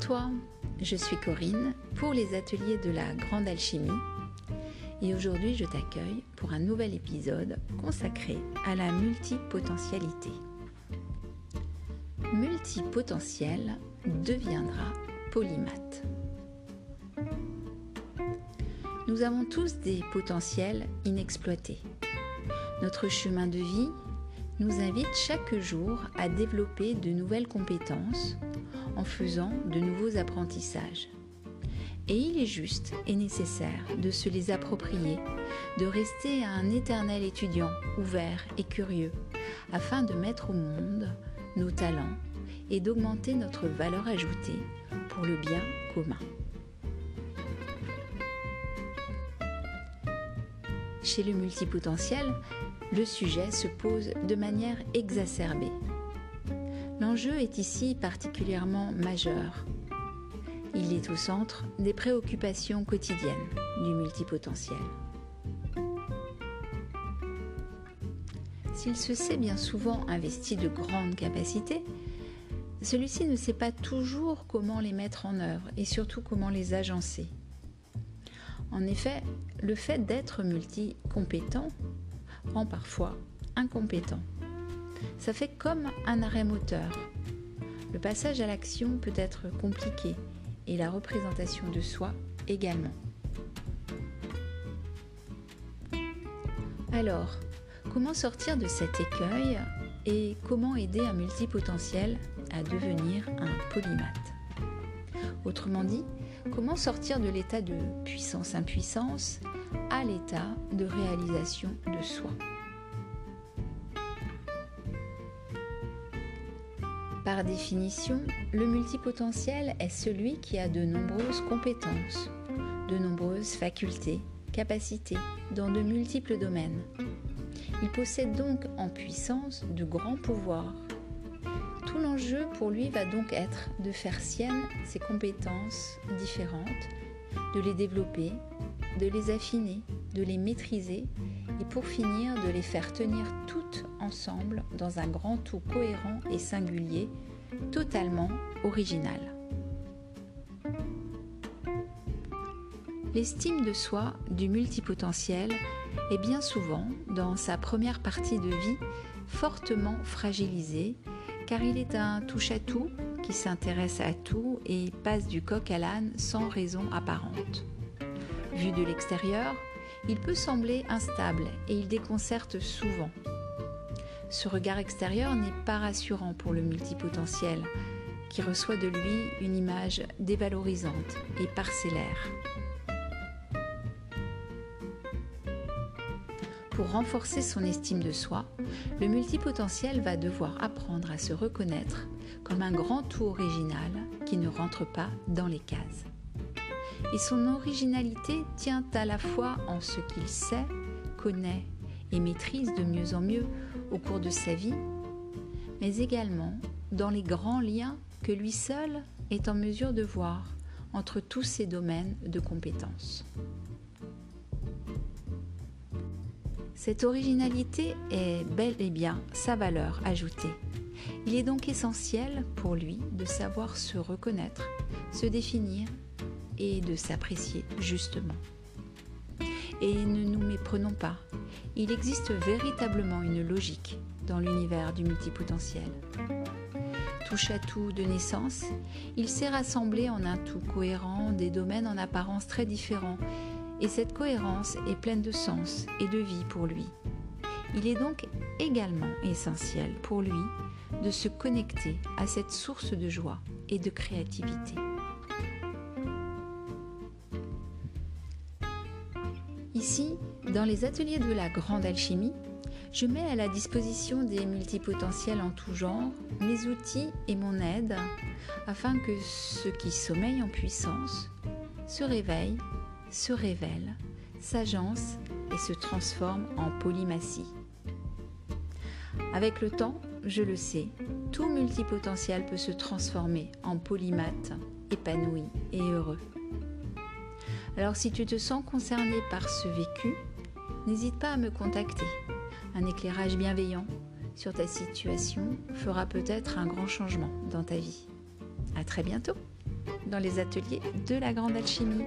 toi, je suis Corinne pour les ateliers de la Grande Alchimie et aujourd'hui je t'accueille pour un nouvel épisode consacré à la multipotentialité. Multipotentiel deviendra polymath. Nous avons tous des potentiels inexploités. Notre chemin de vie nous invite chaque jour à développer de nouvelles compétences en faisant de nouveaux apprentissages. Et il est juste et nécessaire de se les approprier, de rester un éternel étudiant ouvert et curieux, afin de mettre au monde nos talents et d'augmenter notre valeur ajoutée pour le bien commun. Chez le multipotentiel, le sujet se pose de manière exacerbée. L'enjeu est ici particulièrement majeur. Il est au centre des préoccupations quotidiennes du multipotentiel. S'il se sait bien souvent investi de grandes capacités, celui-ci ne sait pas toujours comment les mettre en œuvre et surtout comment les agencer. En effet, le fait d'être multicompétent rend parfois incompétent. Ça fait comme un arrêt moteur. Le passage à l'action peut être compliqué et la représentation de soi également. Alors, comment sortir de cet écueil et comment aider un multipotentiel à devenir un polymathe Autrement dit, comment sortir de l'état de puissance-impuissance à l'état de réalisation de soi? Par définition, le multipotentiel est celui qui a de nombreuses compétences, de nombreuses facultés, capacités dans de multiples domaines. Il possède donc en puissance de grands pouvoirs. Tout l'enjeu pour lui va donc être de faire sienne ses compétences différentes, de les développer, de les affiner, de les maîtriser et pour finir de les faire tenir toutes dans un grand tout cohérent et singulier, totalement original. L'estime de soi du multipotentiel est bien souvent, dans sa première partie de vie, fortement fragilisée, car il est un touche-à-tout qui s'intéresse à tout et passe du coq à l'âne sans raison apparente. Vu de l'extérieur, il peut sembler instable et il déconcerte souvent. Ce regard extérieur n'est pas rassurant pour le multipotentiel, qui reçoit de lui une image dévalorisante et parcellaire. Pour renforcer son estime de soi, le multipotentiel va devoir apprendre à se reconnaître comme un grand tout original qui ne rentre pas dans les cases et son originalité tient à la fois en ce qu'il sait, connaît et maîtrise de mieux en mieux au cours de sa vie, mais également dans les grands liens que lui seul est en mesure de voir entre tous ces domaines de compétences. Cette originalité est bel et bien sa valeur ajoutée. Il est donc essentiel pour lui de savoir se reconnaître, se définir et de s'apprécier justement. Et ne nous méprenons pas, il existe véritablement une logique dans l'univers du multipotentiel. Touche à tout de naissance, il s'est rassemblé en un tout cohérent des domaines en apparence très différents, et cette cohérence est pleine de sens et de vie pour lui. Il est donc également essentiel pour lui de se connecter à cette source de joie et de créativité. Ici, dans les ateliers de la grande alchimie, je mets à la disposition des multipotentiels en tout genre mes outils et mon aide afin que ceux qui sommeillent en puissance se réveillent, se révèlent, s'agencent et se transforment en polymatie. Avec le temps, je le sais, tout multipotentiel peut se transformer en polymathe, épanoui et heureux. Alors si tu te sens concerné par ce vécu, n'hésite pas à me contacter. Un éclairage bienveillant sur ta situation fera peut-être un grand changement dans ta vie. À très bientôt! dans les ateliers de la grande alchimie.